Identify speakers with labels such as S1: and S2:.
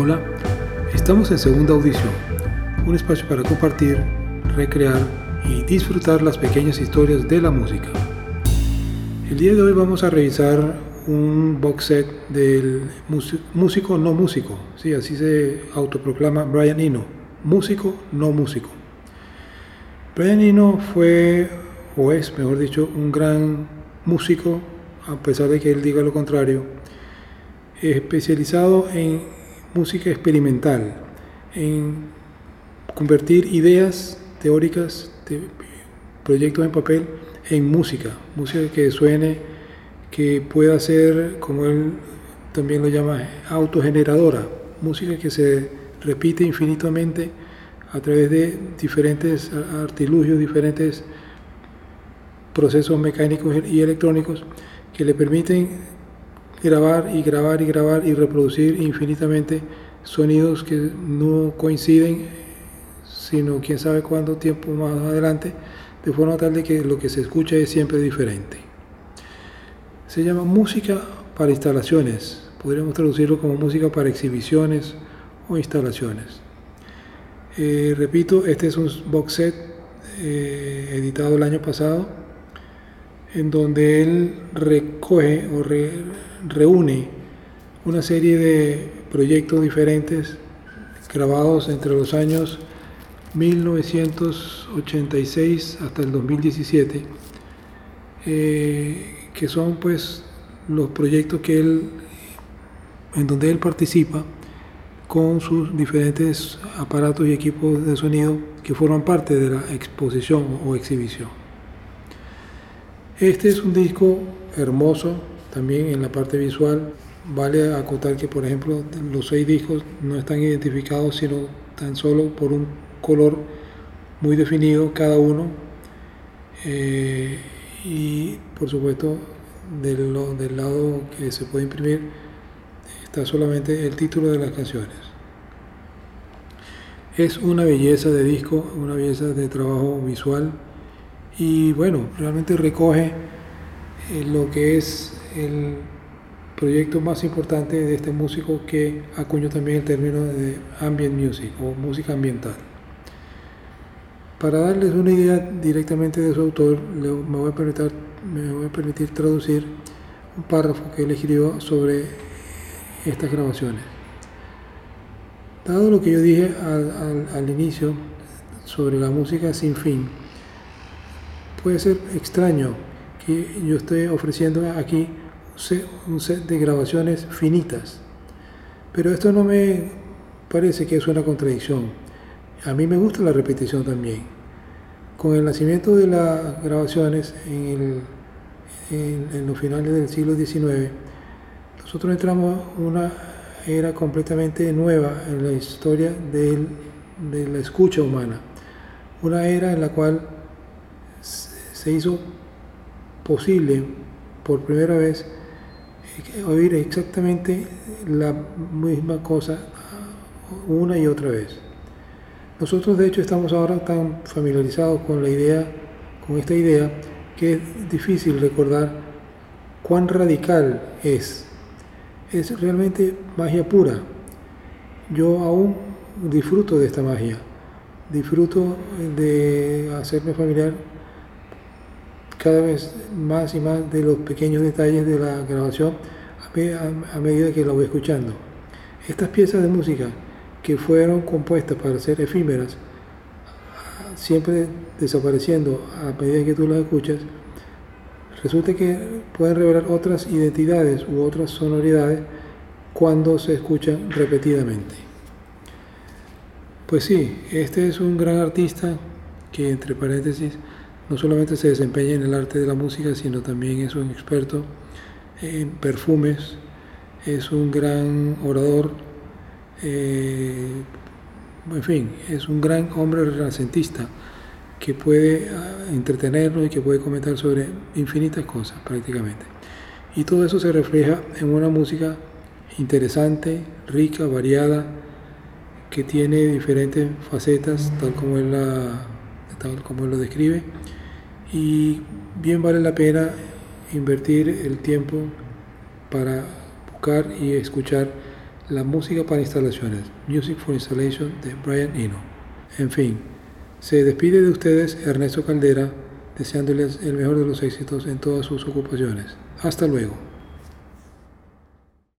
S1: Hola, estamos en Segunda Audición, un espacio para compartir, recrear y disfrutar las pequeñas historias de la música. El día de hoy vamos a revisar un box set del músico no músico, sí, así se autoproclama Brian Eno, músico no músico. Brian Eno fue, o es mejor dicho, un gran músico, a pesar de que él diga lo contrario, especializado en música experimental, en convertir ideas teóricas proyectos en papel en música, música que suene, que pueda ser, como él también lo llama, autogeneradora, música que se repite infinitamente a través de diferentes artilugios, diferentes procesos mecánicos y electrónicos que le permiten grabar y grabar y grabar y reproducir infinitamente sonidos que no coinciden, sino quién sabe cuánto tiempo más adelante, de forma tal de que lo que se escucha es siempre diferente. Se llama música para instalaciones, podríamos traducirlo como música para exhibiciones o instalaciones. Eh, repito, este es un box set eh, editado el año pasado, en donde él recoge o reúne una serie de proyectos diferentes grabados entre los años 1986 hasta el 2017, eh, que son pues los proyectos que él, en donde él participa con sus diferentes aparatos y equipos de sonido que forman parte de la exposición o exhibición. Este es un disco hermoso, también en la parte visual. Vale acotar que, por ejemplo, los seis discos no están identificados, sino tan solo por un color muy definido cada uno. Eh, y, por supuesto, del, del lado que se puede imprimir está solamente el título de las canciones. Es una belleza de disco, una belleza de trabajo visual y bueno, realmente recoge eh, lo que es el proyecto más importante de este músico que acuñó también el término de ambient music o música ambiental. Para darles una idea directamente de su autor, me voy a permitir, traducir un párrafo que él escribió sobre estas grabaciones. Dado lo que yo dije al, al inicio sobre la música sin fin, puede ser extraño que yo esté ofreciendo aquí un set de grabaciones finitas, pero esto no me parece que es una contradicción. A mí me gusta la repetición también. Con el nacimiento de las grabaciones en, los finales del siglo XIX, nosotros entramos una era completamente nueva en la historia de la escucha humana, una era en la cual se hizo posible por primera vez eh, oír exactamente la misma cosa una y otra vez. Nosotros de hecho estamos ahora tan familiarizados con la idea, con esta idea, que es difícil recordar cuán radical es. Es realmente magia pura. Yo aún disfruto de esta magia, disfruto de hacerme familiar cada vez más y más de los pequeños detalles de la grabación a, medida que la voy escuchando. Estas piezas de música que fueron compuestas para ser efímeras, siempre desapareciendo a medida que tú las escuchas, resulta que pueden revelar otras identidades u otras sonoridades cuando se escuchan repetidamente. Pues sí, este es un gran artista que entre paréntesis no solamente se desempeña en el arte de la música, sino también es un experto en perfumes, es un gran orador, eh, en fin, es un gran hombre renacentista que puede ah, entretenernos y que puede comentar sobre infinitas cosas prácticamente. Y todo eso se refleja en una música interesante, rica, variada, que tiene diferentes facetas, tal como él, la, tal como él lo describe y bien vale la pena invertir el tiempo para buscar y escuchar la música para instalaciones, Music for Installation de Brian Eno. En fin, se despide de ustedes Ernesto Caldera, deseándoles el mejor de los éxitos en todas sus ocupaciones. Hasta luego.